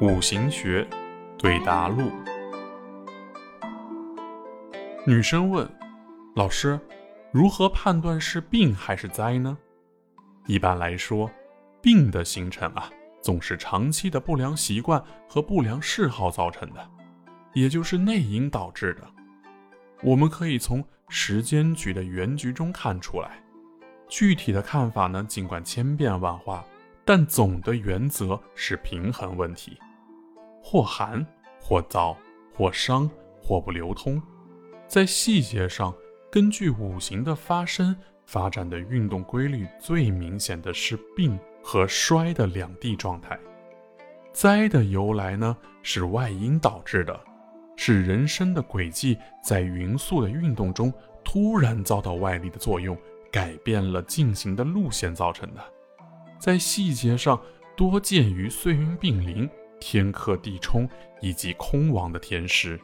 五行学对答录。女生问：“老师，如何判断是病还是灾呢？”一般来说，病的形成啊，总是长期的不良习惯和不良嗜好造成的，也就是内因导致的。我们可以从时间局的原局中看出来。具体的看法呢，尽管千变万化，但总的原则是平衡问题。或寒，或燥，或伤，或不流通。在细节上，根据五行的发生发展的运动规律，最明显的是病和衰的两地状态。灾的由来呢，是外因导致的，是人生的轨迹在匀速的运动中突然遭到外力的作用。改变了进行的路线造成的，在细节上多见于岁运并临、天克地冲以及空亡的天时。